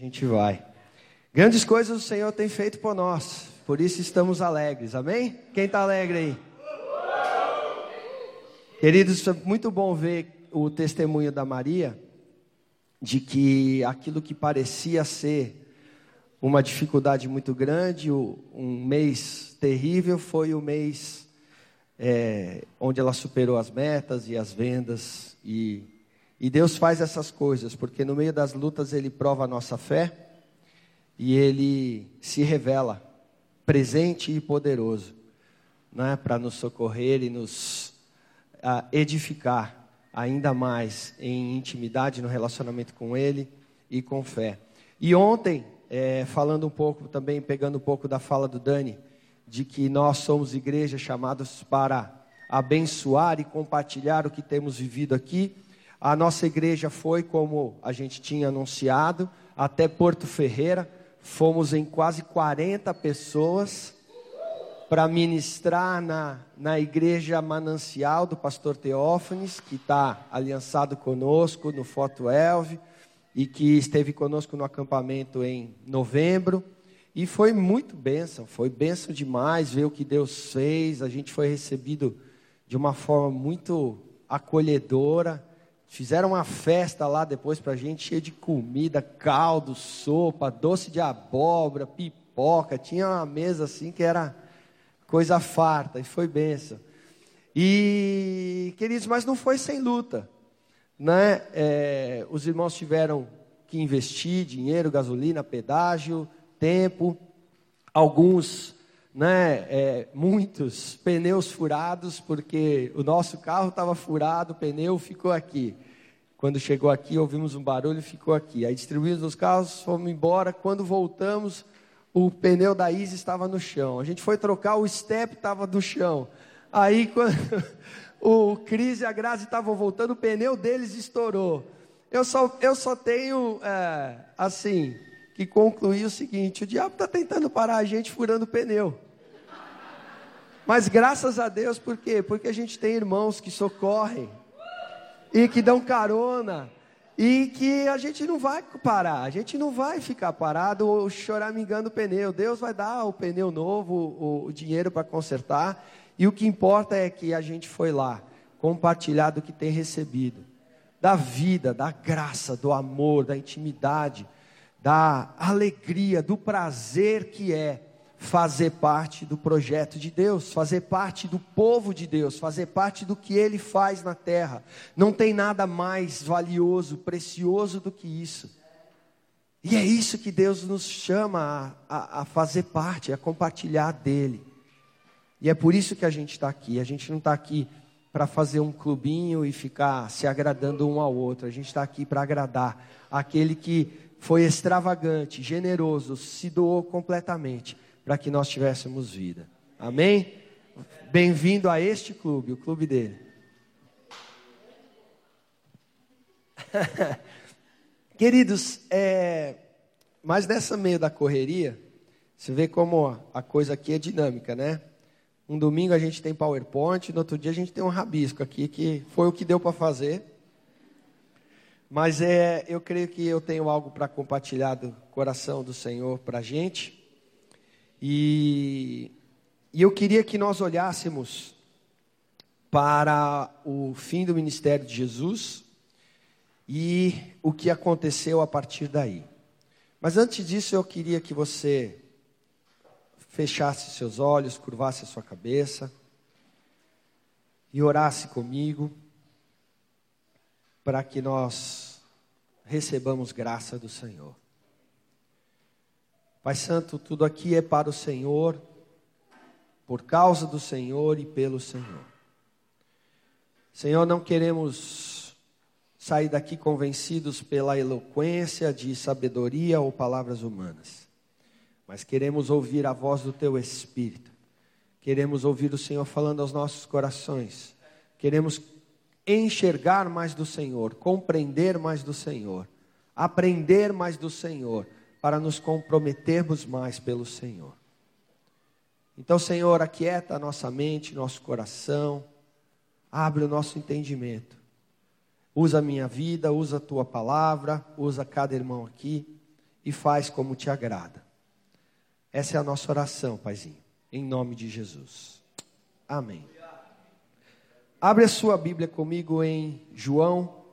Gente vai. Grandes coisas o Senhor tem feito por nós, por isso estamos alegres, amém? Quem está alegre aí? Queridos, é muito bom ver o testemunho da Maria, de que aquilo que parecia ser uma dificuldade muito grande, um mês terrível, foi o mês é, onde ela superou as metas e as vendas. E, e Deus faz essas coisas, porque no meio das lutas Ele prova a nossa fé e Ele se revela presente e poderoso né, para nos socorrer e nos a edificar ainda mais em intimidade no relacionamento com Ele e com fé. E ontem, é, falando um pouco também, pegando um pouco da fala do Dani, de que nós somos igreja chamados para abençoar e compartilhar o que temos vivido aqui. A nossa igreja foi, como a gente tinha anunciado, até Porto Ferreira. Fomos em quase 40 pessoas para ministrar na, na igreja manancial do pastor Teófanes, que está aliançado conosco no Foto Elve e que esteve conosco no acampamento em novembro. E foi muito bênção, foi bênção demais ver o que Deus fez. A gente foi recebido de uma forma muito acolhedora. Fizeram uma festa lá depois para a gente, cheia de comida, caldo, sopa, doce de abóbora, pipoca. Tinha uma mesa assim que era coisa farta, e foi benção. E, queridos, mas não foi sem luta. Né? É, os irmãos tiveram que investir dinheiro, gasolina, pedágio, tempo. Alguns, né, é, muitos pneus furados, porque o nosso carro estava furado, o pneu ficou aqui. Quando chegou aqui, ouvimos um barulho e ficou aqui. Aí distribuímos os carros, fomos embora. Quando voltamos, o pneu da Isa estava no chão. A gente foi trocar, o step estava no chão. Aí, quando o Cris e a Grazi estavam voltando, o pneu deles estourou. Eu só, eu só tenho, é, assim, que concluir o seguinte: o diabo está tentando parar a gente furando o pneu. Mas graças a Deus, por quê? Porque a gente tem irmãos que socorrem e que dão carona e que a gente não vai parar, a gente não vai ficar parado ou choramingando o pneu. Deus vai dar o pneu novo, o dinheiro para consertar. E o que importa é que a gente foi lá, compartilhar do que tem recebido, da vida, da graça, do amor, da intimidade, da alegria, do prazer que é fazer parte do projeto de Deus, fazer parte do povo de Deus, fazer parte do que Ele faz na terra. Não tem nada mais valioso, precioso do que isso. E é isso que Deus nos chama a, a, a fazer parte, a compartilhar dele. E é por isso que a gente está aqui. A gente não está aqui para fazer um clubinho e ficar se agradando um ao outro. A gente está aqui para agradar aquele que foi extravagante, generoso, se doou completamente para que nós tivéssemos vida. Amém? Bem-vindo a este clube, o clube dele. Queridos, é, mas nessa meio da correria, você vê como a coisa aqui é dinâmica, né? Um domingo a gente tem PowerPoint, no outro dia a gente tem um rabisco aqui, que foi o que deu para fazer. Mas é, eu creio que eu tenho algo para compartilhar do coração do Senhor para a gente. E, e eu queria que nós olhássemos para o fim do ministério de Jesus e o que aconteceu a partir daí. Mas antes disso, eu queria que você fechasse seus olhos, curvasse a sua cabeça e orasse comigo para que nós recebamos graça do Senhor. Pai Santo, tudo aqui é para o Senhor, por causa do Senhor e pelo Senhor. Senhor, não queremos sair daqui convencidos pela eloquência de sabedoria ou palavras humanas, mas queremos ouvir a voz do Teu Espírito, queremos ouvir o Senhor falando aos nossos corações, queremos enxergar mais do Senhor, compreender mais do Senhor, aprender mais do Senhor para nos comprometermos mais pelo Senhor. Então, Senhor, aquieta a nossa mente, nosso coração, abre o nosso entendimento. Usa a minha vida, usa a tua palavra, usa cada irmão aqui e faz como te agrada. Essa é a nossa oração, Paizinho, em nome de Jesus. Amém. Abre a sua Bíblia comigo em João,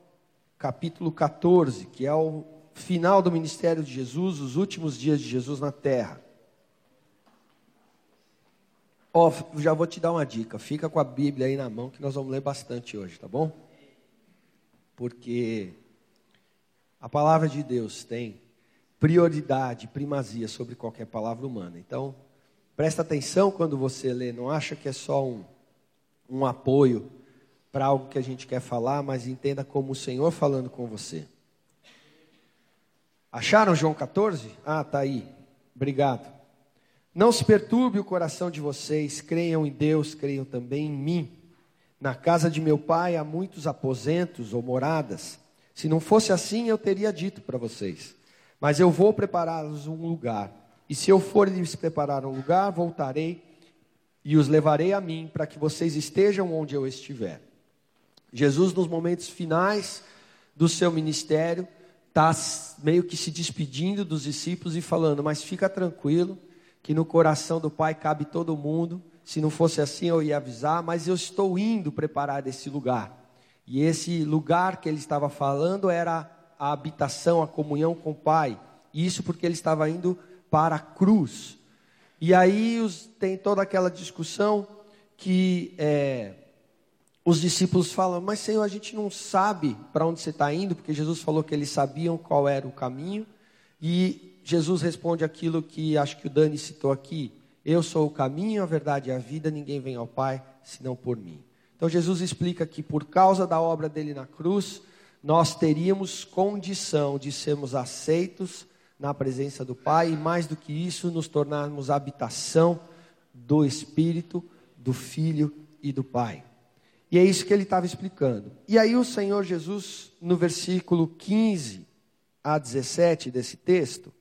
capítulo 14, que é o final do ministério de Jesus, os últimos dias de Jesus na terra. Ó, oh, já vou te dar uma dica. Fica com a Bíblia aí na mão que nós vamos ler bastante hoje, tá bom? Porque a palavra de Deus tem prioridade, primazia sobre qualquer palavra humana. Então, presta atenção quando você lê, não acha que é só um, um apoio para algo que a gente quer falar, mas entenda como o Senhor falando com você. Acharam João 14? Ah, tá aí. Obrigado. Não se perturbe o coração de vocês, creiam em Deus, creiam também em mim. Na casa de meu pai há muitos aposentos ou moradas. Se não fosse assim, eu teria dito para vocês. Mas eu vou preparar-lhes um lugar. E se eu for lhes preparar um lugar, voltarei e os levarei a mim, para que vocês estejam onde eu estiver. Jesus, nos momentos finais do seu ministério, está meio que se despedindo dos discípulos e falando: Mas fica tranquilo, que no coração do Pai cabe todo mundo. Se não fosse assim, eu ia avisar, mas eu estou indo preparar esse lugar. E esse lugar que ele estava falando era a habitação, a comunhão com o Pai. Isso porque ele estava indo para a cruz. E aí os, tem toda aquela discussão que é, os discípulos falam: Mas Senhor, a gente não sabe para onde você está indo, porque Jesus falou que eles sabiam qual era o caminho. E Jesus responde aquilo que acho que o Dani citou aqui: Eu sou o caminho, a verdade e a vida, ninguém vem ao Pai senão por mim. Então Jesus explica que por causa da obra dele na cruz, nós teríamos condição de sermos aceitos na presença do Pai e mais do que isso, nos tornarmos habitação do Espírito, do Filho e do Pai. E é isso que ele estava explicando. E aí o Senhor Jesus, no versículo 15 a 17 desse texto,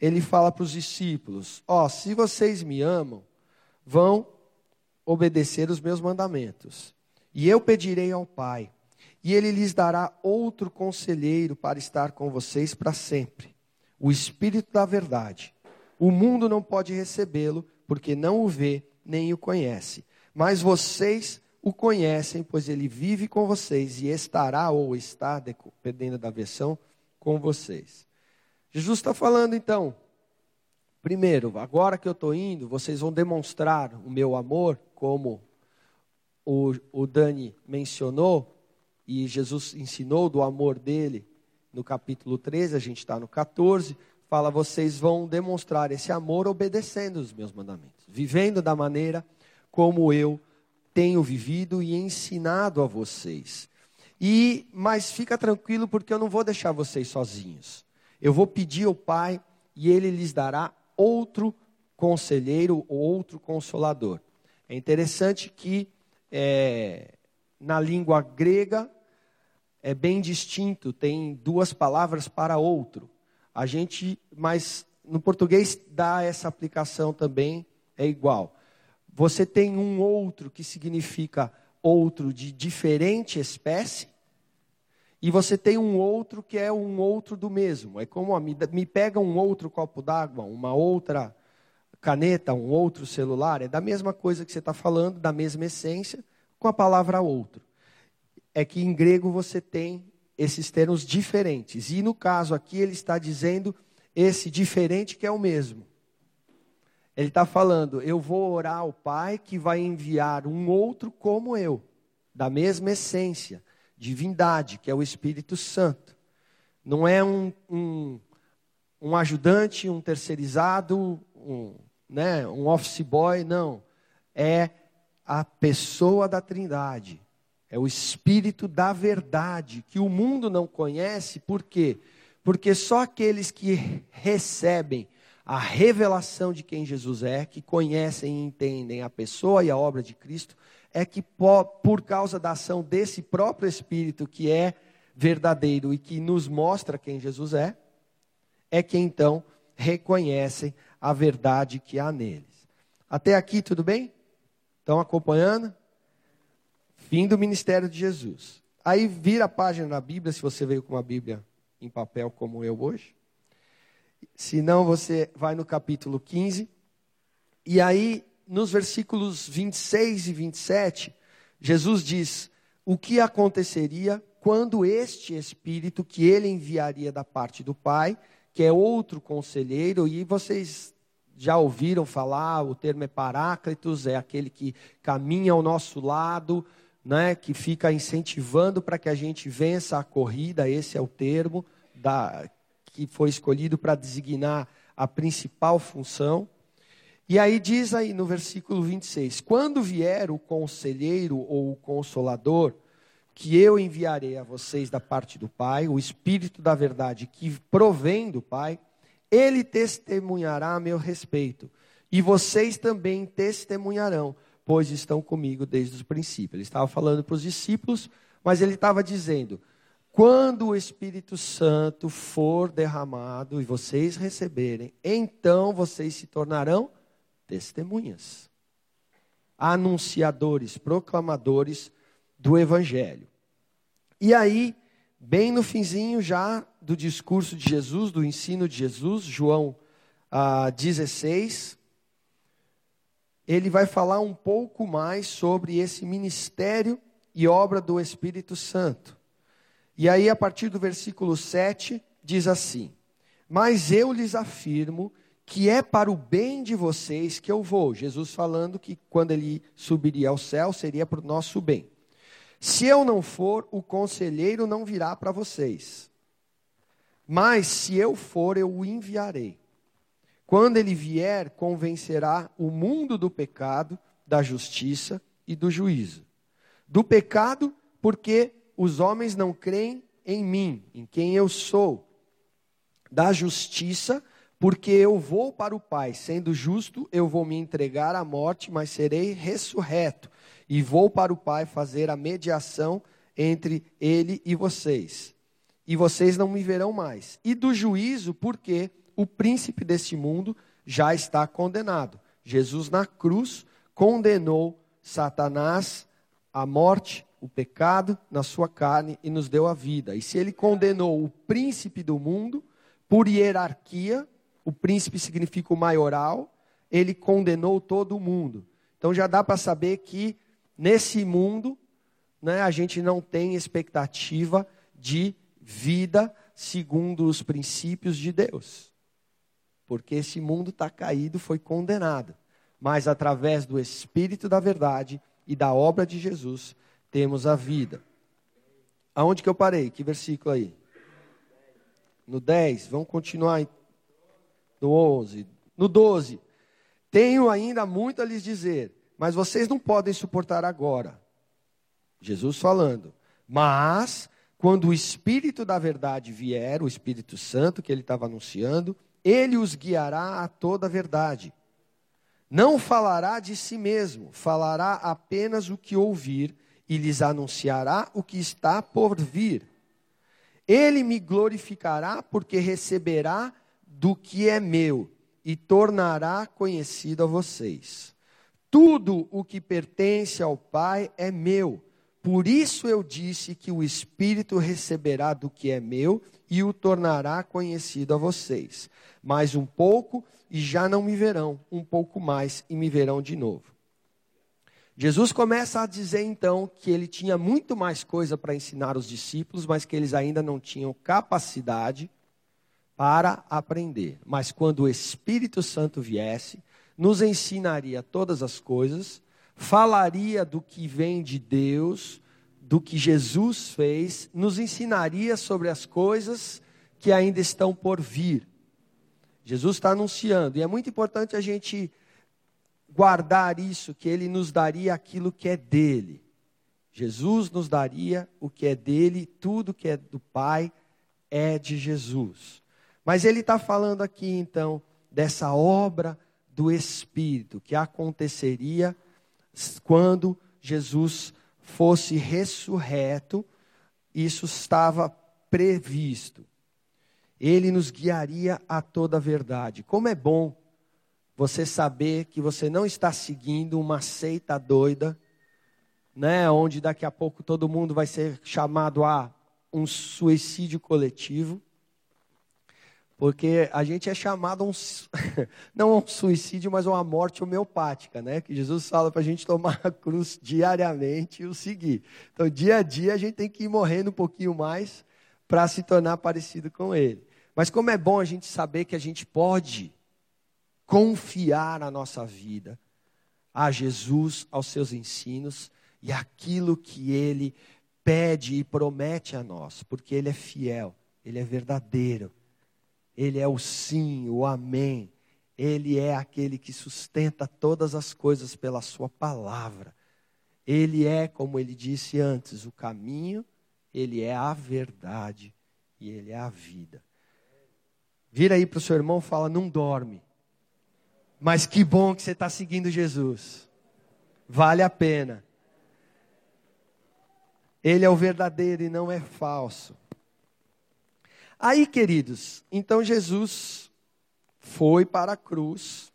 ele fala para os discípulos: Ó, oh, se vocês me amam, vão obedecer os meus mandamentos. E eu pedirei ao Pai, e ele lhes dará outro conselheiro para estar com vocês para sempre o Espírito da Verdade. O mundo não pode recebê-lo, porque não o vê nem o conhece. Mas vocês o conhecem, pois ele vive com vocês e estará ou está, dependendo da versão, com vocês. Jesus está falando então, primeiro, agora que eu estou indo, vocês vão demonstrar o meu amor, como o, o Dani mencionou, e Jesus ensinou do amor dele no capítulo 13, a gente está no 14, fala: vocês vão demonstrar esse amor obedecendo os meus mandamentos, vivendo da maneira como eu tenho vivido e ensinado a vocês. E mas fica tranquilo porque eu não vou deixar vocês sozinhos. Eu vou pedir ao Pai e ele lhes dará outro conselheiro ou outro consolador. É interessante que é, na língua grega é bem distinto, tem duas palavras para outro. A gente, mas no português dá essa aplicação também, é igual. Você tem um outro que significa outro de diferente espécie, e você tem um outro que é um outro do mesmo. É como ó, me, me pega um outro copo d'água, uma outra caneta, um outro celular. É da mesma coisa que você está falando, da mesma essência, com a palavra outro. É que em grego você tem esses termos diferentes. E no caso aqui ele está dizendo esse diferente que é o mesmo. Ele está falando, eu vou orar ao Pai que vai enviar um outro como eu, da mesma essência divindade, que é o Espírito Santo. Não é um, um, um ajudante, um terceirizado, um, né, um office boy, não. É a pessoa da Trindade. É o Espírito da verdade, que o mundo não conhece, por quê? Porque só aqueles que recebem a revelação de quem Jesus é, que conhecem e entendem a pessoa e a obra de Cristo, é que por causa da ação desse próprio Espírito que é verdadeiro e que nos mostra quem Jesus é, é que então reconhecem a verdade que há neles. Até aqui tudo bem? Estão acompanhando? Fim do ministério de Jesus. Aí vira a página na Bíblia, se você veio com uma Bíblia em papel como eu hoje. Se não, você vai no capítulo 15. E aí, nos versículos 26 e 27, Jesus diz o que aconteceria quando este Espírito que ele enviaria da parte do Pai, que é outro conselheiro, e vocês já ouviram falar, o termo é Paráclitos, é aquele que caminha ao nosso lado, né, que fica incentivando para que a gente vença a corrida, esse é o termo da, que foi escolhido para designar a principal função. E aí diz aí no versículo 26: Quando vier o conselheiro ou o consolador, que eu enviarei a vocês da parte do Pai, o Espírito da verdade que provém do Pai, ele testemunhará a meu respeito, e vocês também testemunharão, pois estão comigo desde o princípio. Ele estava falando para os discípulos, mas ele estava dizendo: quando o Espírito Santo for derramado e vocês receberem, então vocês se tornarão testemunhas, anunciadores, proclamadores do Evangelho. E aí, bem no finzinho já do discurso de Jesus, do ensino de Jesus, João ah, 16, ele vai falar um pouco mais sobre esse ministério e obra do Espírito Santo. E aí, a partir do versículo 7, diz assim: Mas eu lhes afirmo que é para o bem de vocês que eu vou. Jesus falando que quando ele subiria ao céu seria para o nosso bem. Se eu não for, o conselheiro não virá para vocês. Mas se eu for, eu o enviarei. Quando ele vier, convencerá o mundo do pecado, da justiça e do juízo. Do pecado, porque os homens não creem em mim, em quem eu sou. Da justiça, porque eu vou para o Pai, sendo justo, eu vou me entregar à morte, mas serei ressurreto, e vou para o Pai fazer a mediação entre ele e vocês. E vocês não me verão mais. E do juízo, porque o príncipe deste mundo já está condenado. Jesus na cruz condenou Satanás à morte, o pecado na sua carne e nos deu a vida. E se ele condenou o príncipe do mundo por hierarquia, o príncipe significa o maioral, ele condenou todo o mundo. Então já dá para saber que nesse mundo né, a gente não tem expectativa de vida segundo os princípios de Deus. Porque esse mundo está caído, foi condenado. Mas através do Espírito da verdade e da obra de Jesus, temos a vida. Aonde que eu parei? Que versículo aí? No 10, vamos continuar no 11, no 12. Tenho ainda muito a lhes dizer, mas vocês não podem suportar agora. Jesus falando. Mas, quando o Espírito da verdade vier, o Espírito Santo que ele estava anunciando, ele os guiará a toda a verdade. Não falará de si mesmo, falará apenas o que ouvir e lhes anunciará o que está por vir. Ele me glorificará, porque receberá do que é meu e tornará conhecido a vocês. Tudo o que pertence ao Pai é meu. Por isso eu disse que o Espírito receberá do que é meu e o tornará conhecido a vocês. Mais um pouco e já não me verão, um pouco mais e me verão de novo. Jesus começa a dizer então que ele tinha muito mais coisa para ensinar os discípulos, mas que eles ainda não tinham capacidade para aprender. Mas quando o Espírito Santo viesse, nos ensinaria todas as coisas, falaria do que vem de Deus, do que Jesus fez, nos ensinaria sobre as coisas que ainda estão por vir. Jesus está anunciando, e é muito importante a gente guardar isso, que ele nos daria aquilo que é dele. Jesus nos daria o que é dele, tudo que é do Pai é de Jesus. Mas ele está falando aqui então dessa obra do Espírito que aconteceria quando Jesus fosse ressurreto. Isso estava previsto. Ele nos guiaria a toda a verdade. Como é bom você saber que você não está seguindo uma seita doida, né, onde daqui a pouco todo mundo vai ser chamado a um suicídio coletivo Porque a gente é chamado a um, não a um suicídio, mas a uma morte homeopática, né? Que Jesus fala para a gente tomar a cruz diariamente e o seguir. Então, dia a dia, a gente tem que ir morrendo um pouquinho mais para se tornar parecido com Ele. Mas como é bom a gente saber que a gente pode confiar a nossa vida a Jesus, aos seus ensinos e aquilo que Ele pede e promete a nós, porque Ele é fiel, Ele é verdadeiro. Ele é o sim, o amém. Ele é aquele que sustenta todas as coisas pela Sua palavra. Ele é, como ele disse antes, o caminho, ele é a verdade e ele é a vida. Vira aí para o seu irmão fala: não dorme. Mas que bom que você está seguindo Jesus. Vale a pena. Ele é o verdadeiro e não é falso. Aí, queridos, então Jesus foi para a cruz,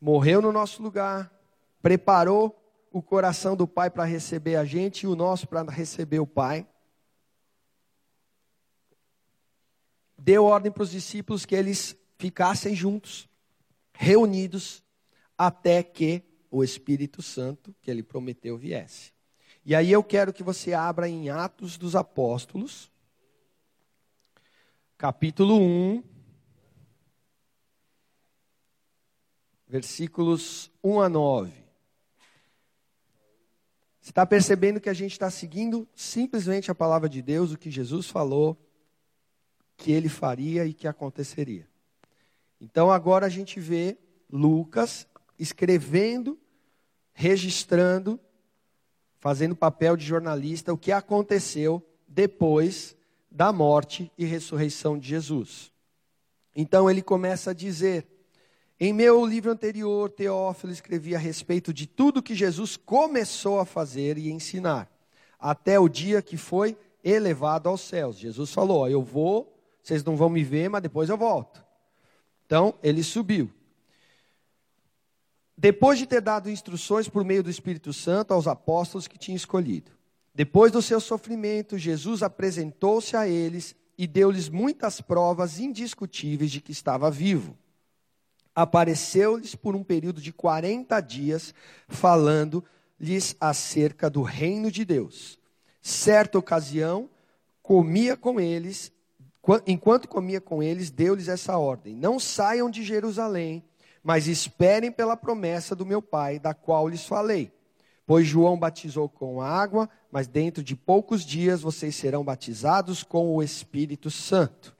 morreu no nosso lugar, preparou o coração do Pai para receber a gente e o nosso para receber o Pai. Deu ordem para os discípulos que eles ficassem juntos, reunidos, até que o Espírito Santo, que ele prometeu, viesse. E aí eu quero que você abra em Atos dos Apóstolos, capítulo 1, versículos 1 a 9. Você está percebendo que a gente está seguindo simplesmente a palavra de Deus, o que Jesus falou, que ele faria e que aconteceria. Então agora a gente vê Lucas escrevendo, registrando fazendo papel de jornalista, o que aconteceu depois da morte e ressurreição de Jesus. Então ele começa a dizer: Em meu livro anterior, Teófilo, escrevi a respeito de tudo que Jesus começou a fazer e ensinar, até o dia que foi elevado aos céus. Jesus falou: Eu vou, vocês não vão me ver, mas depois eu volto. Então ele subiu. Depois de ter dado instruções por meio do Espírito Santo aos apóstolos que tinha escolhido. Depois do seu sofrimento, Jesus apresentou-se a eles e deu-lhes muitas provas indiscutíveis de que estava vivo. Apareceu-lhes por um período de 40 dias, falando-lhes acerca do reino de Deus. Certa ocasião, comia com eles, enquanto comia com eles, deu-lhes essa ordem: Não saiam de Jerusalém mas esperem pela promessa do meu Pai, da qual lhes falei. Pois João batizou com água, mas dentro de poucos dias vocês serão batizados com o Espírito Santo.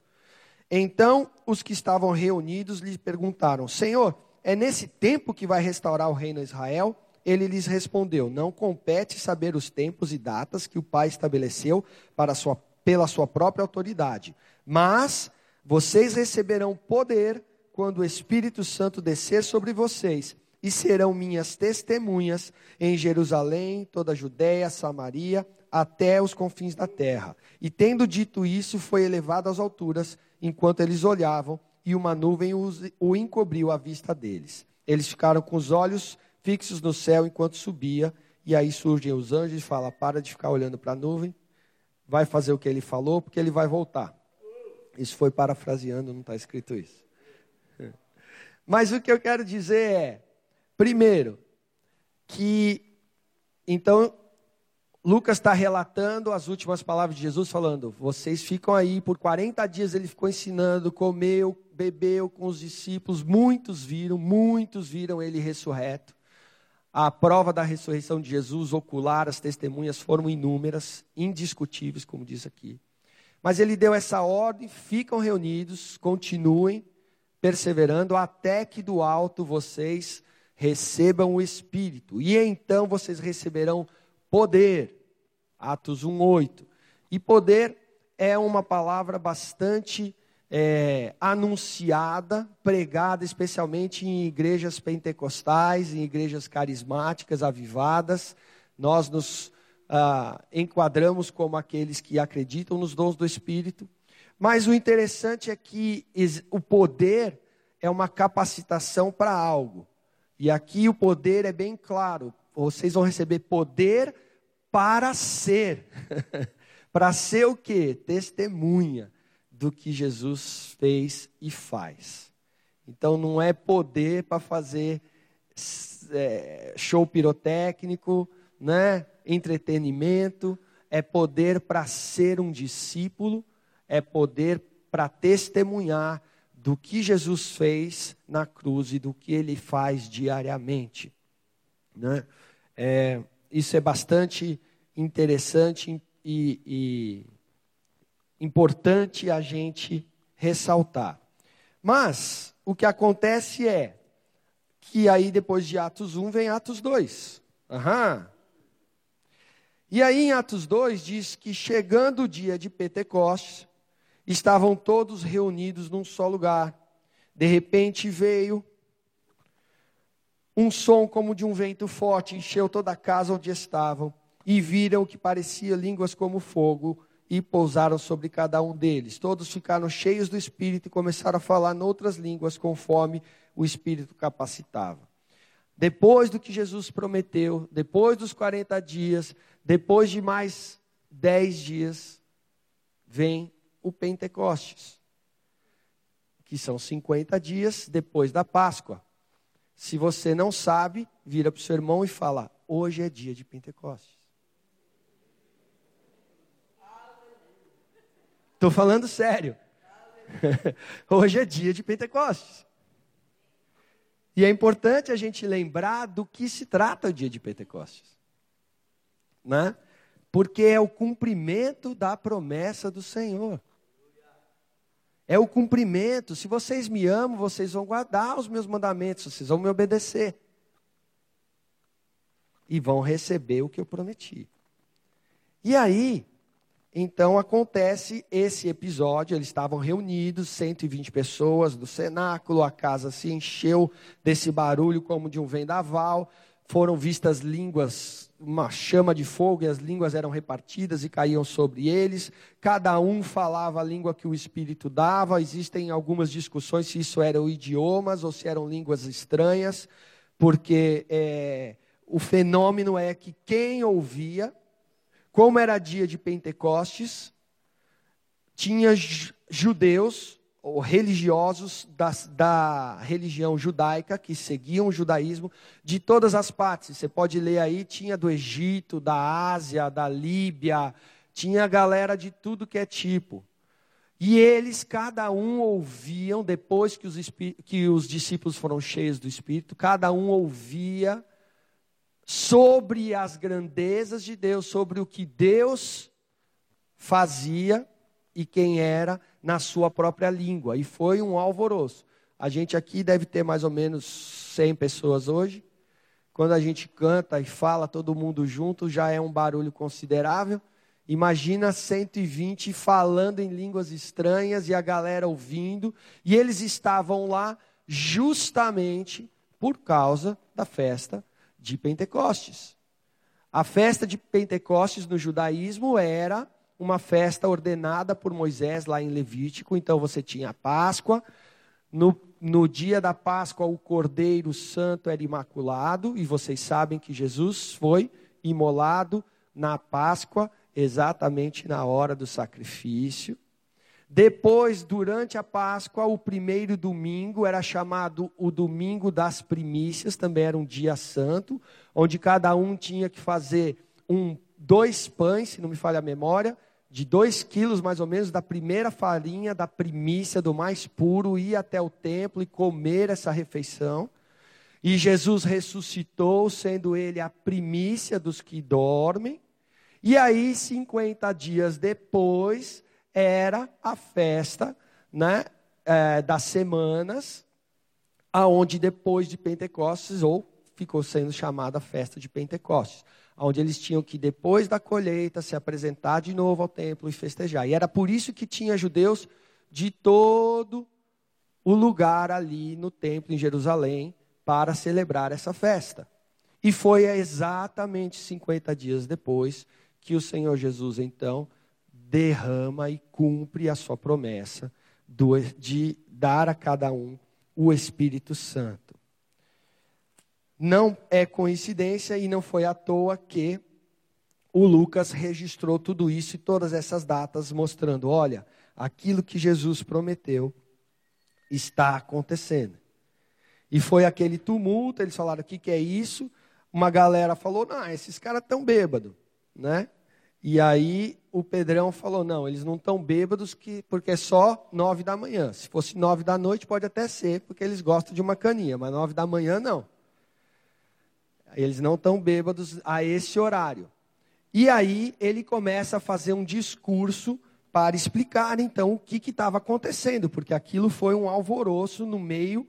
Então os que estavam reunidos lhe perguntaram: Senhor, é nesse tempo que vai restaurar o reino de Israel? Ele lhes respondeu: Não compete saber os tempos e datas que o Pai estabeleceu para sua, pela sua própria autoridade, mas vocês receberão poder quando o Espírito Santo descer sobre vocês, e serão minhas testemunhas em Jerusalém, toda a Judéia, Samaria, até os confins da terra. E tendo dito isso, foi elevado às alturas, enquanto eles olhavam, e uma nuvem o encobriu à vista deles. Eles ficaram com os olhos fixos no céu enquanto subia, e aí surgem os anjos e falam: para de ficar olhando para a nuvem, vai fazer o que ele falou, porque ele vai voltar. Isso foi parafraseando, não está escrito isso. Mas o que eu quero dizer é, primeiro, que então Lucas está relatando as últimas palavras de Jesus, falando: vocês ficam aí por 40 dias. Ele ficou ensinando, comeu, bebeu com os discípulos. Muitos viram, muitos viram ele ressurreto. A prova da ressurreição de Jesus, ocular, as testemunhas foram inúmeras, indiscutíveis, como diz aqui. Mas ele deu essa ordem: ficam reunidos, continuem perseverando até que do alto vocês recebam o Espírito. E então vocês receberão poder. Atos 1:8. E poder é uma palavra bastante é, anunciada, pregada especialmente em igrejas pentecostais, em igrejas carismáticas, avivadas. Nós nos ah, enquadramos como aqueles que acreditam nos dons do Espírito. Mas o interessante é que o poder é uma capacitação para algo. E aqui o poder é bem claro. Vocês vão receber poder para ser. para ser o quê? Testemunha do que Jesus fez e faz. Então não é poder para fazer é, show pirotécnico, né? Entretenimento, é poder para ser um discípulo, é poder para testemunhar do que Jesus fez na cruz e do que ele faz diariamente. Né? É, isso é bastante interessante e, e importante a gente ressaltar. Mas o que acontece é que aí depois de Atos 1 vem Atos 2. Aham. E aí em Atos 2 diz que chegando o dia de Pentecostes, estavam todos reunidos num só lugar. De repente veio um som como de um vento forte, encheu toda a casa onde estavam, e viram o que parecia línguas como fogo, e pousaram sobre cada um deles. Todos ficaram cheios do Espírito e começaram a falar noutras línguas, conforme o Espírito capacitava. Depois do que Jesus prometeu, depois dos 40 dias, depois de mais 10 dias, vem o Pentecostes, que são 50 dias depois da Páscoa. Se você não sabe, vira para o seu irmão e fala: Hoje é dia de Pentecostes. Estou falando sério. Hoje é dia de Pentecostes. E é importante a gente lembrar do que se trata o dia de Pentecostes. Né? Porque é o cumprimento da promessa do Senhor. É o cumprimento. Se vocês me amam, vocês vão guardar os meus mandamentos, vocês vão me obedecer. E vão receber o que eu prometi. E aí, então acontece esse episódio, eles estavam reunidos, 120 pessoas do cenáculo, a casa se encheu desse barulho como de um vendaval, foram vistas línguas, uma chama de fogo, e as línguas eram repartidas e caíam sobre eles, cada um falava a língua que o Espírito dava, existem algumas discussões se isso eram idiomas ou se eram línguas estranhas, porque é, o fenômeno é que quem ouvia como era dia de Pentecostes, tinha judeus ou religiosos da, religião judaica que seguiam o judaísmo de todas as partes. Você pode ler aí, tinha do Egito, da Ásia, da Líbia, tinha galera de tudo que é tipo. E eles, cada um, ouviam, depois que os, que os discípulos foram cheios do Espírito, cada um ouvia sobre as grandezas de Deus, sobre o que Deus fazia e quem era na sua própria língua. E foi um alvoroço. A gente aqui deve ter mais ou menos 100 pessoas hoje. Quando a gente canta e fala todo mundo junto, já é um barulho considerável. Imagina 120 falando em línguas estranhas e a galera ouvindo. E eles estavam lá justamente por causa da festa de Pentecostes. A festa de Pentecostes no judaísmo era uma festa ordenada por Moisés lá em Levítico. Então você tinha a Páscoa. No, no dia da Páscoa, o Cordeiro Santo era imaculado. E vocês sabem que Jesus foi imolado na Páscoa, exatamente na hora do sacrifício. Depois, durante a Páscoa, o primeiro domingo era chamado o domingo das primícias, também era um dia santo, onde cada um tinha que fazer um, dois pães, se não me falha a memória, de dois quilos mais ou menos da primeira farinha, da primícia, do mais puro, ir até o templo e comer essa refeição. E Jesus ressuscitou, sendo ele a primícia dos que dormem. E aí, 50 dias depois, era a festa né, é, das semanas, aonde depois de Pentecostes, ou ficou sendo chamada festa de Pentecostes, onde eles tinham que, depois da colheita, se apresentar de novo ao templo e festejar. E era por isso que tinha judeus de todo o lugar ali no templo em Jerusalém para celebrar essa festa. E foi exatamente 50 dias depois que o Senhor Jesus, então, derrama e cumpre a sua promessa de dar a cada um o Espírito Santo. Não é coincidência e não foi à toa que o Lucas registrou tudo isso e todas essas datas, mostrando: olha, aquilo que Jesus prometeu está acontecendo. E foi aquele tumulto, eles falaram: o que, que é isso? Uma galera falou: não, esses caras estão bêbados, né? E aí o Pedrão falou: não, eles não estão bêbados que, porque é só nove da manhã. Se fosse nove da noite, pode até ser, porque eles gostam de uma caninha, mas nove da manhã não. Eles não estão bêbados a esse horário. E aí ele começa a fazer um discurso para explicar então o que estava acontecendo, porque aquilo foi um alvoroço no meio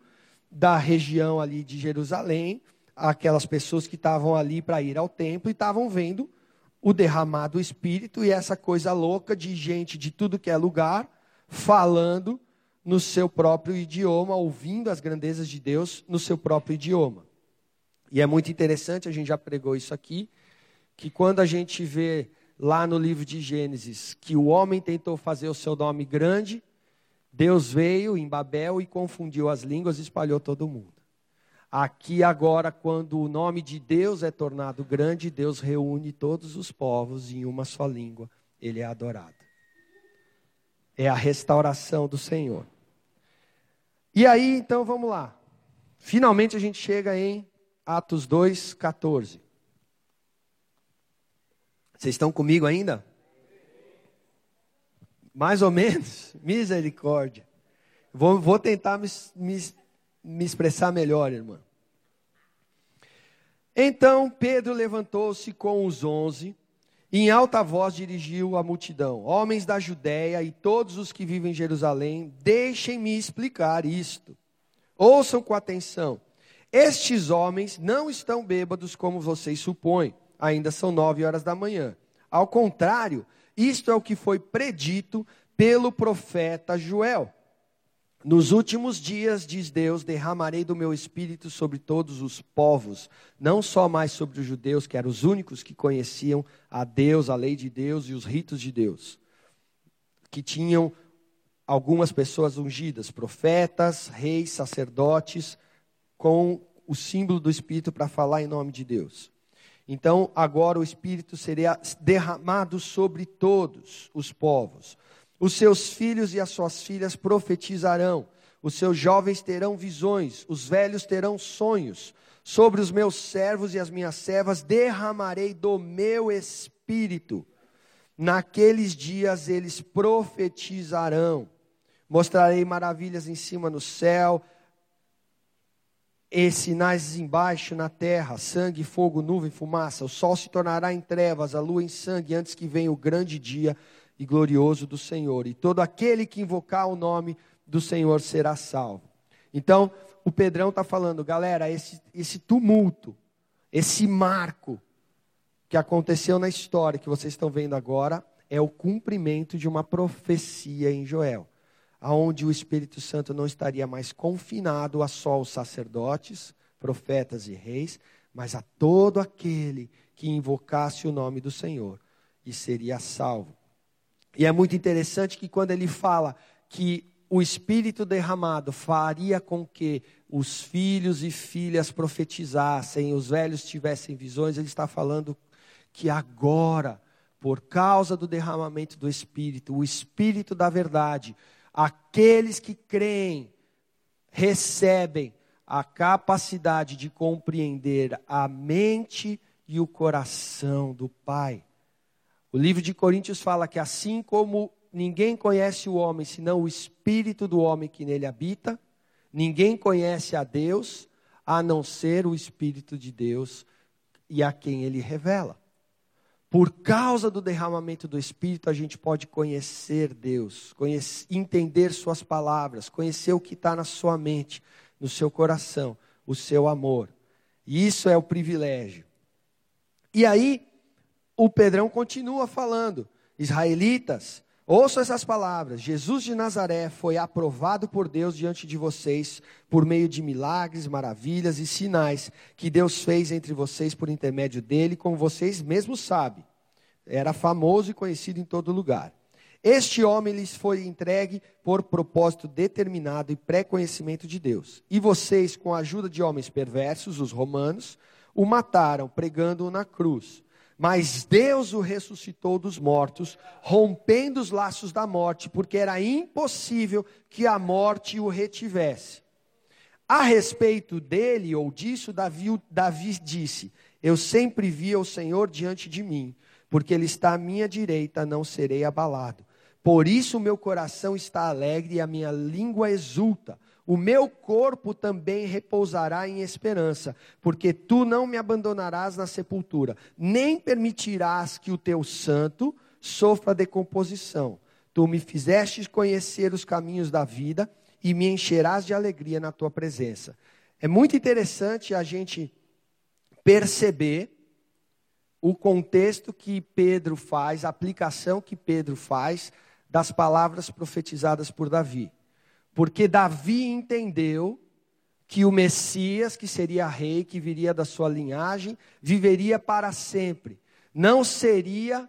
da região ali de Jerusalém, aquelas pessoas que estavam ali para ir ao templo e estavam vendo o derramado Espírito e essa coisa louca de gente de tudo que é lugar falando no seu próprio idioma, ouvindo as grandezas de Deus no seu próprio idioma. E é muito interessante, a gente já pregou isso aqui, que quando a gente vê lá no livro de Gênesis que o homem tentou fazer o seu nome grande, Deus veio em Babel e confundiu as línguas e espalhou todo mundo. Aqui agora, quando o nome de Deus é tornado grande, Deus reúne todos os povos em uma só língua, ele é adorado. É a restauração do Senhor. E aí, então, vamos lá. Finalmente a gente chega em Atos 2, 14. Vocês estão comigo ainda? Mais ou menos? Misericórdia. Vou, vou tentar me, me, me expressar melhor, irmã. Então Pedro levantou-se com os onze e em alta voz dirigiu a multidão: Homens da Judéia e todos os que vivem em Jerusalém, deixem-me explicar isto. Ouçam com atenção. Estes homens não estão bêbados como vocês supõem ainda são nove horas da manhã. Ao contrário, isto é o que foi predito pelo profeta Joel. Nos últimos dias, diz Deus, derramarei do meu espírito sobre todos os povos, não só mais sobre os judeus, que eram os únicos que conheciam a Deus, a lei de Deus e os ritos de Deus, que tinham algumas pessoas ungidas, profetas, reis, sacerdotes, com o símbolo do espírito para falar em nome de Deus. Então, agora o Espírito seria derramado sobre todos os povos. Os seus filhos e as suas filhas profetizarão. Os seus jovens terão visões. Os velhos terão sonhos. Sobre os meus servos e as minhas servas derramarei do meu espírito. Naqueles dias eles profetizarão. Mostrarei maravilhas em cima no céu e sinais embaixo na terra, sangue, fogo, nuvem, fumaça. O sol se tornará em trevas, a lua em sangue, antes que venha o grande dia e glorioso do Senhor. E todo aquele que invocar o nome do Senhor será salvo. Então, o Pedrão está falando, galera, esse, esse tumulto, esse marco que aconteceu na história que vocês estão vendo agora, é o cumprimento de uma profecia em Joel aonde o Espírito Santo não estaria mais confinado a só os sacerdotes, profetas e reis, mas a todo aquele que invocasse o nome do Senhor e seria salvo. E é muito interessante que quando ele fala que o Espírito derramado faria com que os filhos e filhas profetizassem, os velhos tivessem visões, ele está falando que agora, por causa do derramamento do Espírito, o Espírito da verdade Aqueles que creem recebem a capacidade de compreender a mente e o coração do Pai. O livro de Coríntios fala que assim como ninguém conhece o homem senão o espírito do homem que nele habita, ninguém conhece a Deus a não ser o espírito de Deus e a quem ele revela. Por causa do derramamento do Espírito, a gente pode conhecer Deus, conhecer, entender Suas palavras, conhecer o que está na sua mente, no seu coração, o seu amor. E isso é o privilégio. E aí, o Pedrão continua falando: Israelitas, ouçam essas palavras. Jesus de Nazaré foi aprovado por Deus diante de vocês por meio de milagres, maravilhas e sinais que Deus fez entre vocês por intermédio dele, como vocês mesmos sabem. Era famoso e conhecido em todo lugar. Este homem lhes foi entregue por propósito determinado e pré-conhecimento de Deus. E vocês, com a ajuda de homens perversos, os romanos, o mataram, pregando-o na cruz. Mas Deus o ressuscitou dos mortos, rompendo os laços da morte, porque era impossível que a morte o retivesse. A respeito dele ou disso, Davi, Davi disse: Eu sempre vi o Senhor diante de mim, porque ele está à minha direita, não serei abalado. Por isso meu coração está alegre e a minha língua exulta. O meu corpo também repousará em esperança, porque tu não me abandonarás na sepultura, nem permitirás que o teu santo sofra decomposição. Tu me fizestes conhecer os caminhos da vida e me encherás de alegria na tua presença. É muito interessante a gente perceber o contexto que Pedro faz, a aplicação que Pedro faz das palavras profetizadas por Davi. Porque Davi entendeu que o Messias, que seria rei, que viria da sua linhagem, viveria para sempre. Não seria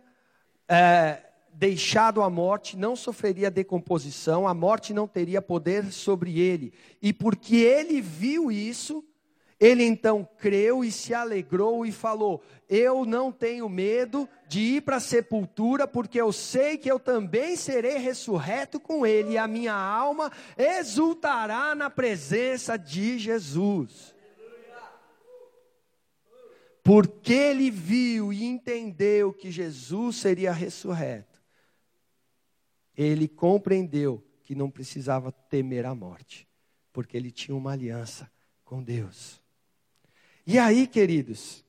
é, deixado à morte, não sofreria decomposição, a morte não teria poder sobre ele. E porque ele viu isso, ele então creu e se alegrou e falou: Eu não tenho medo de ir para a sepultura, porque eu sei que eu também serei ressurreto com ele, e a minha alma exultará na presença de Jesus. Porque ele viu e entendeu que Jesus seria ressurreto, ele compreendeu que não precisava temer a morte, porque ele tinha uma aliança com Deus. E aí, queridos,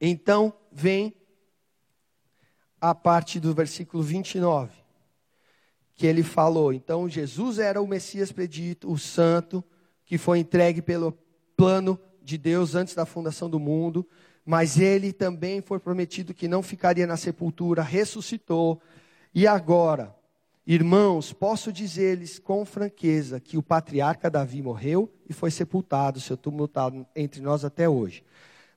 então vem a parte do versículo 29, que ele falou: então Jesus era o Messias predito, o Santo, que foi entregue pelo plano de Deus antes da fundação do mundo, mas ele também foi prometido que não ficaria na sepultura, ressuscitou, e agora Irmãos, posso dizer-lhes com franqueza que o patriarca Davi morreu e foi sepultado, seu túmulo está entre nós até hoje.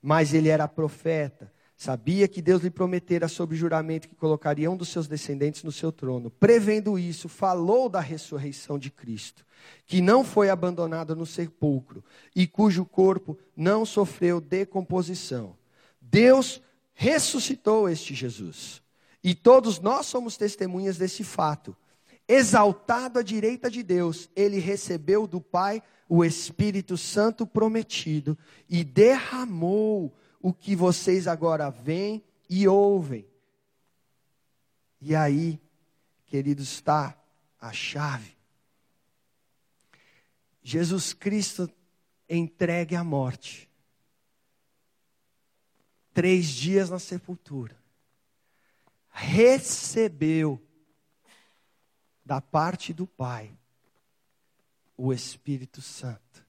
Mas ele era profeta, sabia que Deus lhe prometera sob juramento que colocaria um dos seus descendentes no seu trono. Prevendo isso, falou da ressurreição de Cristo, que não foi abandonado no sepulcro e cujo corpo não sofreu decomposição. Deus ressuscitou este Jesus. E todos nós somos testemunhas desse fato. Exaltado à direita de Deus, ele recebeu do Pai o Espírito Santo prometido e derramou o que vocês agora veem e ouvem. E aí, queridos, está a chave. Jesus Cristo entregue à morte. Três dias na sepultura recebeu da parte do Pai o Espírito Santo.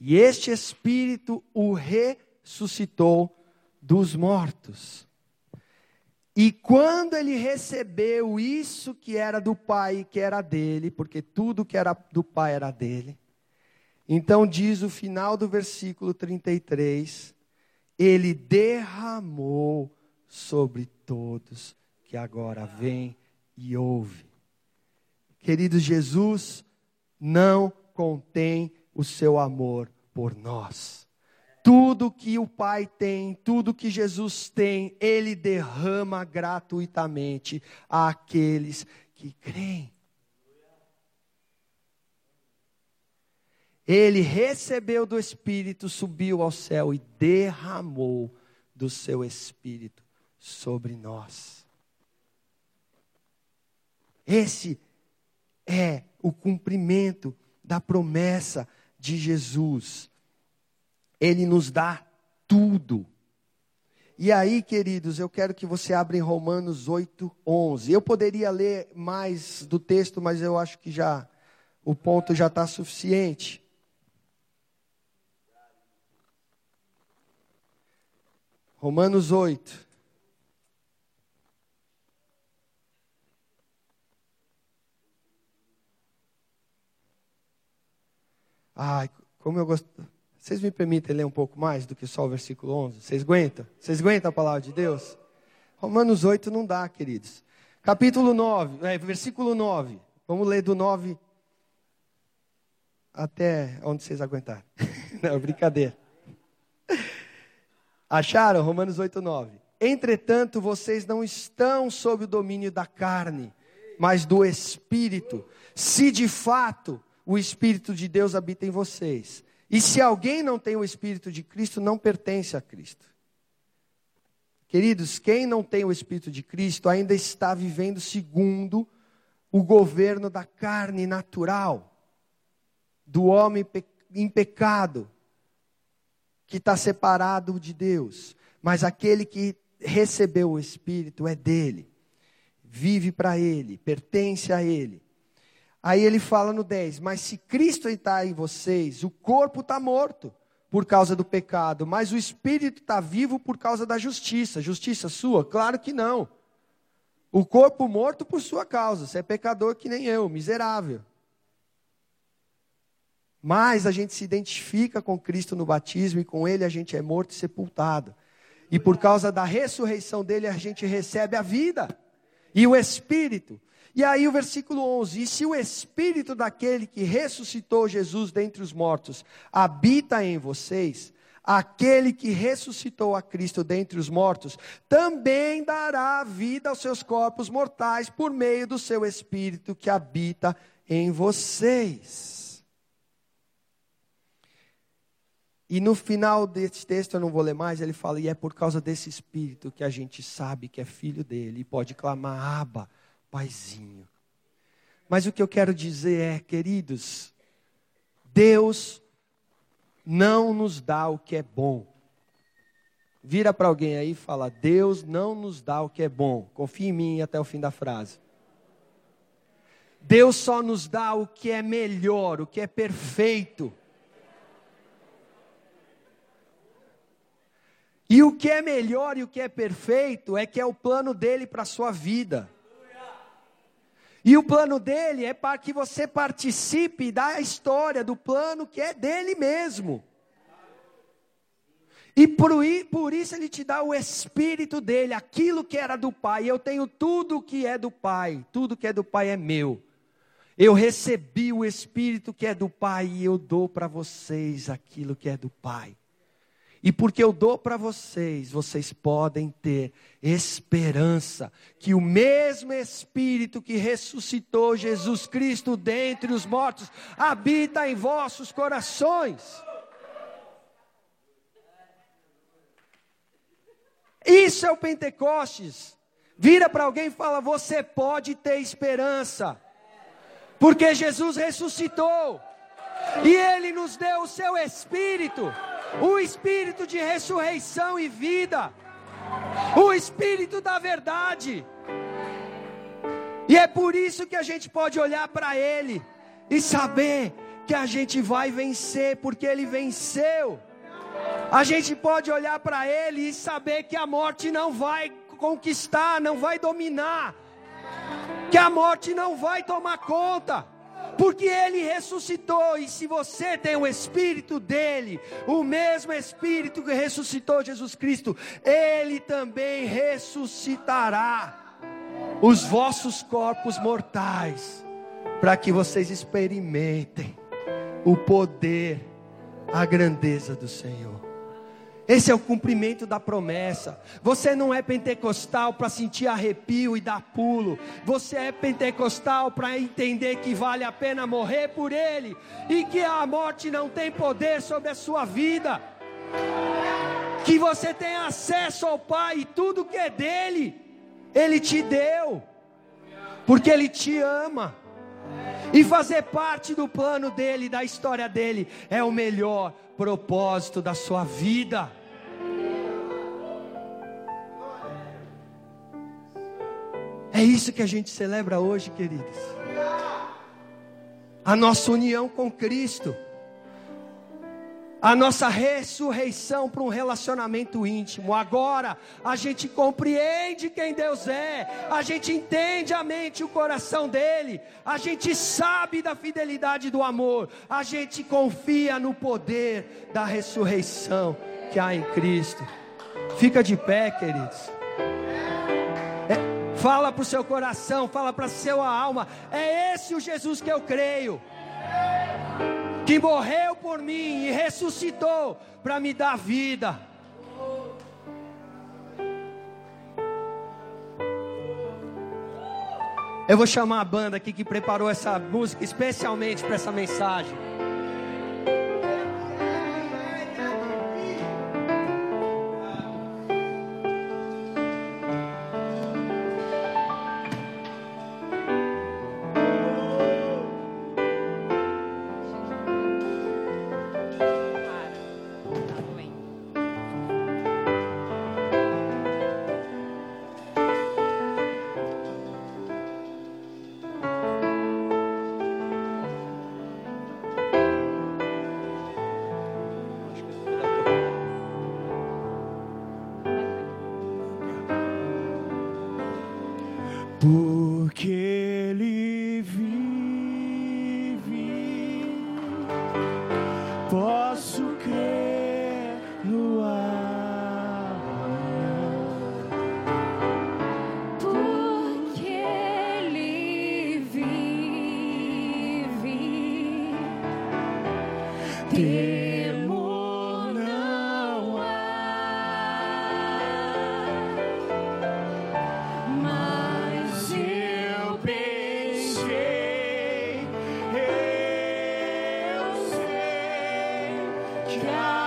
E este Espírito o ressuscitou dos mortos. E quando ele recebeu isso que era do Pai e que era dele, porque tudo que era do Pai era dele, então diz o final do versículo 33: ele derramou sobre todos que agora vêm e ouvem. Querido Jesus, não contém o seu amor por nós. Tudo que o Pai tem, tudo que Jesus tem, Ele derrama gratuitamente àqueles que creem. Ele recebeu do Espírito, subiu ao céu e derramou do seu Espírito sobre nós. Esse é o cumprimento da promessa de Jesus. Ele nos dá tudo. E aí, queridos, eu quero que você abra em Romanos 8, 11. Eu poderia ler mais do texto, mas eu acho que já o ponto já está suficiente. Romanos 8. Ai, como eu gosto. Vocês me permitem ler um pouco mais do que só o versículo 11? Vocês aguentam? Vocês aguentam a palavra de Deus? Romanos 8 não dá, queridos. Capítulo 9, é, versículo 9. Vamos ler do 9 até onde vocês aguentarem. não, brincadeira. Acharam? Romanos 8, 9. Entretanto, vocês não estão sob o domínio da carne, mas do Espírito. Se de fato o Espírito de Deus habita em vocês. E se alguém não tem o Espírito de Cristo, não pertence a Cristo. Queridos, quem não tem o Espírito de Cristo ainda está vivendo segundo o governo da carne natural, do homem em pecado, que está separado de Deus. Mas aquele que recebeu o Espírito é dele, vive para ele, pertence a ele. Aí ele fala no 10: Mas se Cristo está em vocês, o corpo está morto por causa do pecado, mas o espírito está vivo por causa da justiça. Justiça sua? Claro que não. O corpo morto por sua causa. Você é pecador que nem eu, miserável. Mas a gente se identifica com Cristo no batismo e com Ele a gente é morto e sepultado. E por causa da ressurreição dele a gente recebe a vida e o Espírito. E aí o versículo 11: E se o espírito daquele que ressuscitou Jesus dentre os mortos habita em vocês, aquele que ressuscitou a Cristo dentre os mortos também dará vida aos seus corpos mortais por meio do seu espírito que habita em vocês. E no final desse texto, eu não vou ler mais, ele fala: E é por causa desse espírito que a gente sabe que é filho dele e pode clamar, Abba paizinho. Mas o que eu quero dizer é, queridos, Deus não nos dá o que é bom. Vira para alguém aí e fala: Deus não nos dá o que é bom. Confie em mim até o fim da frase. Deus só nos dá o que é melhor, o que é perfeito. E o que é melhor e o que é perfeito é que é o plano dele para a sua vida. E o plano dele é para que você participe da história, do plano que é dele mesmo. E por, isso ele te dá o espírito dele, aquilo que era do Pai. Eu tenho tudo que é do Pai, tudo que é do Pai é meu. Eu recebi o espírito que é do Pai e eu dou para vocês aquilo que é do Pai. E porque eu dou para vocês, vocês podem ter esperança que o mesmo Espírito que ressuscitou Jesus Cristo dentre os mortos habita em vossos corações. Isso é o Pentecostes. Vira para alguém e fala: Você pode ter esperança, porque Jesus ressuscitou e Ele nos deu o seu Espírito o espírito de ressurreição e vida, o espírito da verdade. E é por isso que a gente pode olhar para Ele e saber que a gente vai vencer, porque Ele venceu. A gente pode olhar para Ele e saber que a morte não vai conquistar, não vai dominar, que a morte não vai tomar conta porque ele ressuscitou, e se você tem o Espírito dele, o mesmo Espírito que ressuscitou Jesus Cristo, ele também ressuscitará os vossos corpos mortais, para que vocês experimentem o poder, a grandeza do Senhor. Esse é o cumprimento da promessa. Você não é pentecostal para sentir arrepio e dar pulo. Você é pentecostal para entender que vale a pena morrer por Ele e que a morte não tem poder sobre a sua vida. Que você tem acesso ao Pai e tudo que é dele, Ele te deu, porque Ele te ama. E fazer parte do plano dele, da história dele, é o melhor propósito da sua vida. É isso que a gente celebra hoje, queridos. A nossa união com Cristo. A nossa ressurreição para um relacionamento íntimo. Agora a gente compreende quem Deus é, a gente entende a mente e o coração dele, a gente sabe da fidelidade do amor, a gente confia no poder da ressurreição que há em Cristo. Fica de pé, queridos. Fala para o seu coração, fala para a sua alma. É esse o Jesus que eu creio. Que morreu por mim e ressuscitou para me dar vida. Eu vou chamar a banda aqui que preparou essa música especialmente para essa mensagem. Yeah.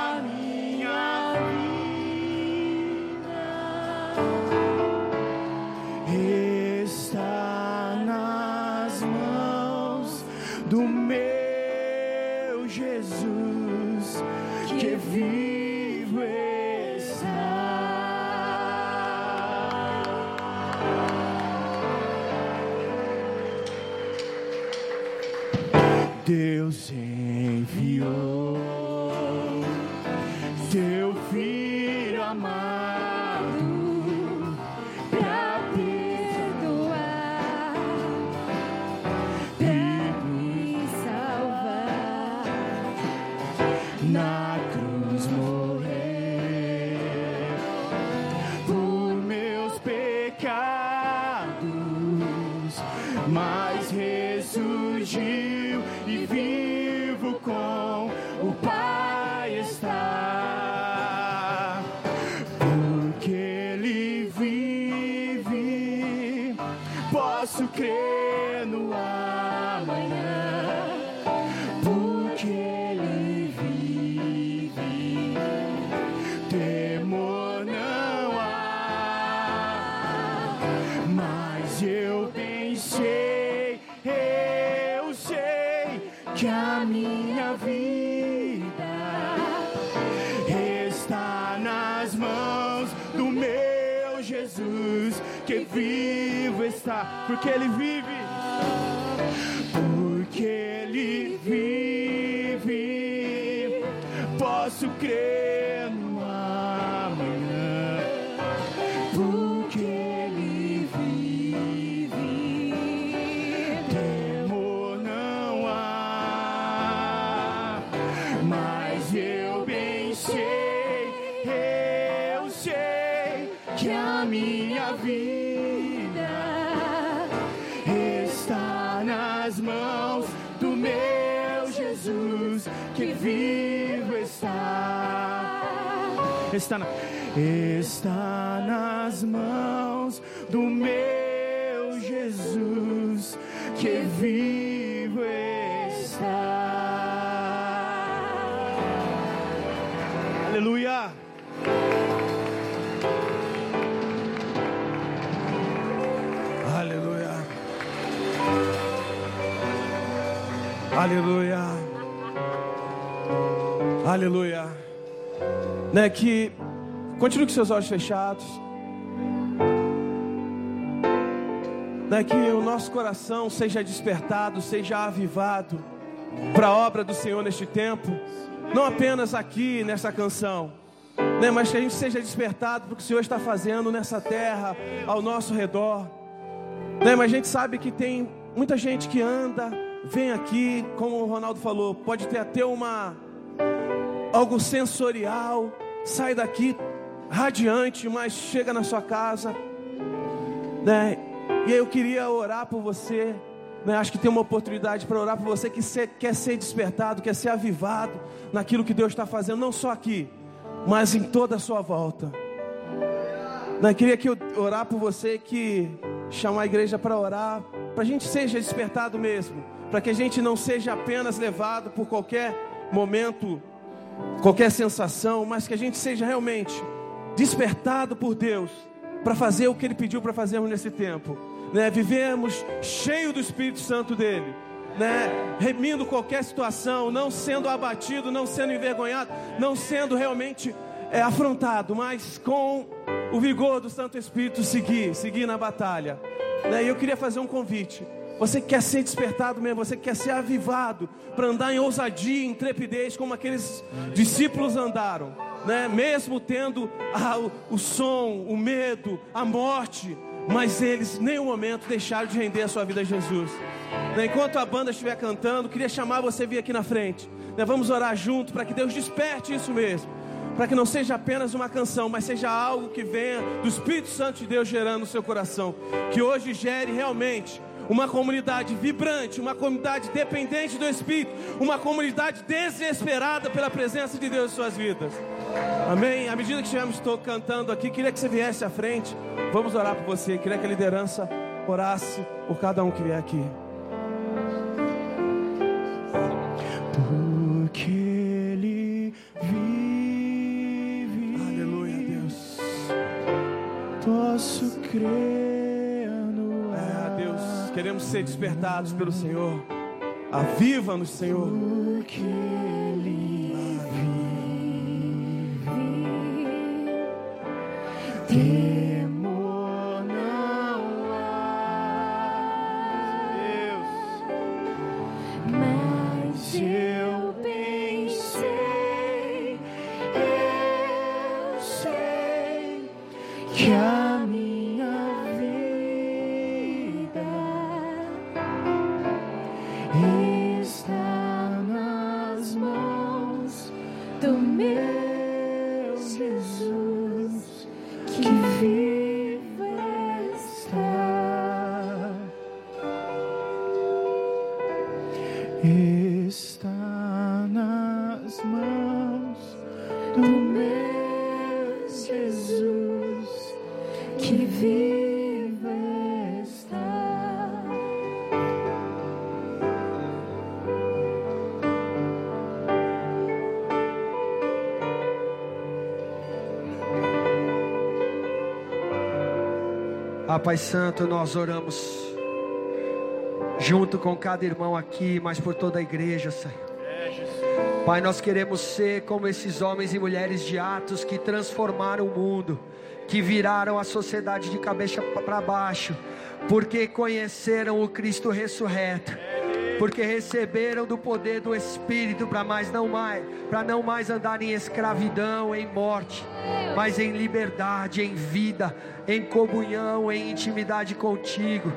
Porque Ele vive. Porque Ele vive, Está, na, está nas mãos do meu Jesus que vivo está. Aleluia. Aleluia. Aleluia. Aleluia. Né, que continue com seus olhos fechados. Né, que o nosso coração seja despertado, seja avivado para a obra do Senhor neste tempo, não apenas aqui nessa canção, né, mas que a gente seja despertado para o que o Senhor está fazendo nessa terra, ao nosso redor. Né, mas a gente sabe que tem muita gente que anda, vem aqui, como o Ronaldo falou, pode ter até uma algo sensorial, sai daqui radiante, mas chega na sua casa, né? E eu queria orar por você, né? Acho que tem uma oportunidade para orar por você que quer ser despertado, quer ser avivado naquilo que Deus está fazendo, não só aqui, mas em toda a sua volta. Né? Queria que eu orar por você que chamar a igreja para orar, para a gente seja despertado mesmo, para que a gente não seja apenas levado por qualquer momento, qualquer sensação, mas que a gente seja realmente despertado por Deus para fazer o que Ele pediu para fazermos nesse tempo. Né? Vivemos cheio do Espírito Santo dele. Né? Remindo qualquer situação, não sendo abatido, não sendo envergonhado, não sendo realmente é, afrontado, mas com o vigor do Santo Espírito seguir, seguir na batalha. Né? E eu queria fazer um convite. Você quer ser despertado mesmo, você quer ser avivado para andar em ousadia, intrepidez, como aqueles discípulos andaram, né? Mesmo tendo ah, o, o som, o medo, a morte, mas eles em nenhum momento deixaram de render a sua vida a Jesus. Né? Enquanto a banda estiver cantando, queria chamar você a vir aqui na frente. Né? Vamos orar junto para que Deus desperte isso mesmo para que não seja apenas uma canção, mas seja algo que venha do Espírito Santo de Deus gerando no seu coração. Que hoje gere realmente uma comunidade vibrante, uma comunidade dependente do Espírito, uma comunidade desesperada pela presença de Deus em suas vidas. Amém? À medida que estivermos cantando aqui, queria que você viesse à frente. Vamos orar por você. Queria que a liderança orasse por cada um que vier aqui. crendo. Queremos ser despertados pelo Senhor. Aviva-nos, Senhor. Porque Ele Pai Santo, nós oramos junto com cada irmão aqui, mas por toda a igreja, Senhor. Pai, nós queremos ser como esses homens e mulheres de Atos que transformaram o mundo, que viraram a sociedade de cabeça para baixo, porque conheceram o Cristo ressurreto porque receberam do poder do Espírito para mais não mais, para não mais andar em escravidão, em morte, mas em liberdade, em vida, em comunhão, em intimidade contigo.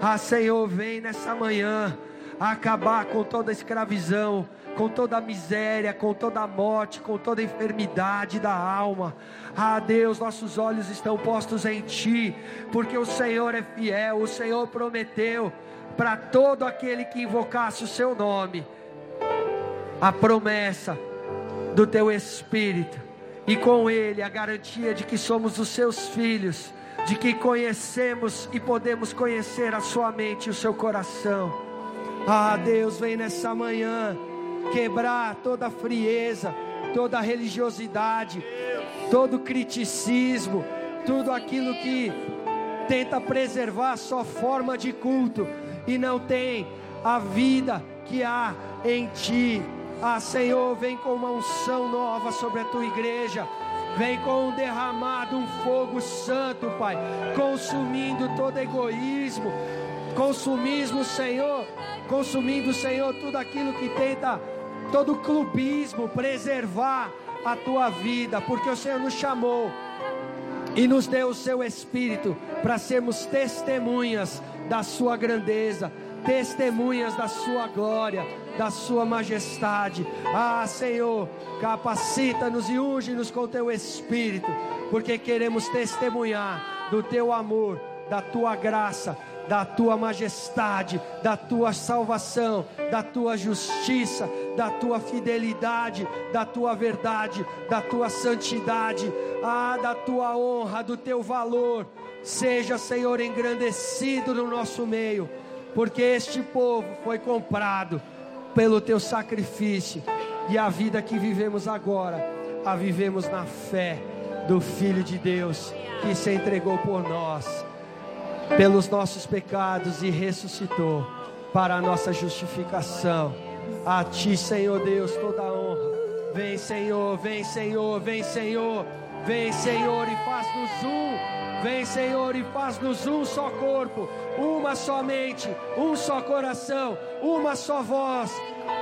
Ah, Senhor, vem nessa manhã acabar com toda a escravidão, com toda a miséria, com toda a morte, com toda a enfermidade da alma. Ah, Deus, nossos olhos estão postos em Ti, porque o Senhor é fiel, o Senhor prometeu para todo aquele que invocasse o seu nome, a promessa do teu Espírito, e com ele a garantia de que somos os seus filhos, de que conhecemos e podemos conhecer a sua mente e o seu coração. Ah, Deus, vem nessa manhã quebrar toda frieza, toda religiosidade, todo criticismo, tudo aquilo que tenta preservar a sua forma de culto e não tem a vida que há em ti. Ah, Senhor, vem com uma unção nova sobre a tua igreja. Vem com um derramado, um fogo santo, Pai, consumindo todo egoísmo, consumismo, Senhor, consumindo, Senhor, tudo aquilo que tenta, todo clubismo, preservar a tua vida, porque o Senhor nos chamou e nos deu o seu Espírito para sermos testemunhas da sua grandeza, testemunhas da sua glória, da sua majestade. Ah, Senhor, capacita-nos e unge-nos com teu Espírito, porque queremos testemunhar do teu amor, da tua graça, da tua majestade, da tua salvação, da tua justiça, da tua fidelidade, da tua verdade, da tua santidade, ah, da tua honra, do teu valor seja, Senhor, engrandecido no nosso meio, porque este povo foi comprado pelo teu sacrifício e a vida que vivemos agora, a vivemos na fé do Filho de Deus que se entregou por nós, pelos nossos pecados e ressuscitou para a nossa justificação. A Ti, Senhor Deus, toda a honra. Vem, Senhor, vem, Senhor, vem, Senhor, vem, Senhor, e faz-nos um. Vem, Senhor, e faz-nos um só corpo, uma só mente, um só coração, uma só voz.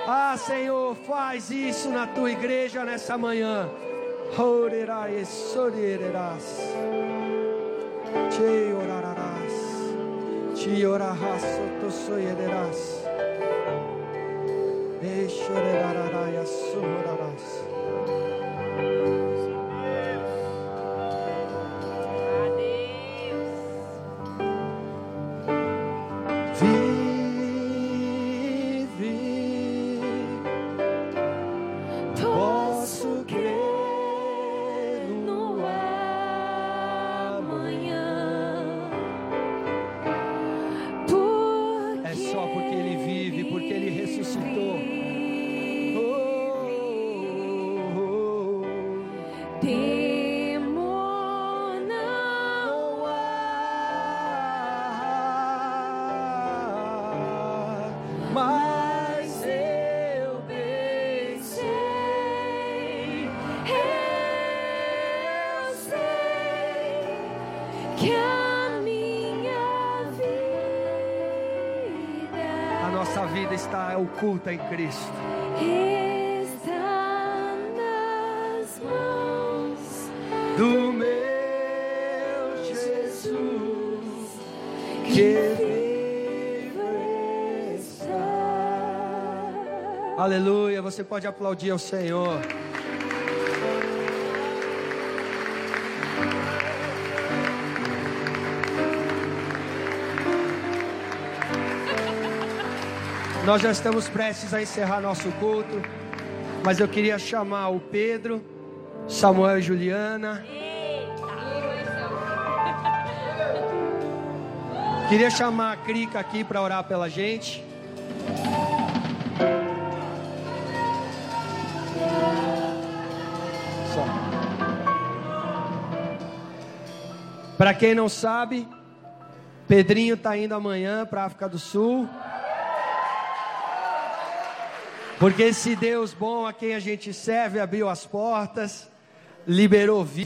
Ah, Senhor, faz isso na tua igreja nessa manhã. Te orarás. Te orarás, sotosoierás. E chorarás, sorarás. Está oculta em Cristo. está nas mãos Do meu Jesus, que vive está. Aleluia, você pode aplaudir ao Senhor. Nós já estamos prestes a encerrar nosso culto, mas eu queria chamar o Pedro, Samuel e Juliana. Queria chamar a Crica aqui para orar pela gente. Para quem não sabe, Pedrinho está indo amanhã para a África do Sul. Porque esse Deus bom a quem a gente serve abriu as portas, liberou vida.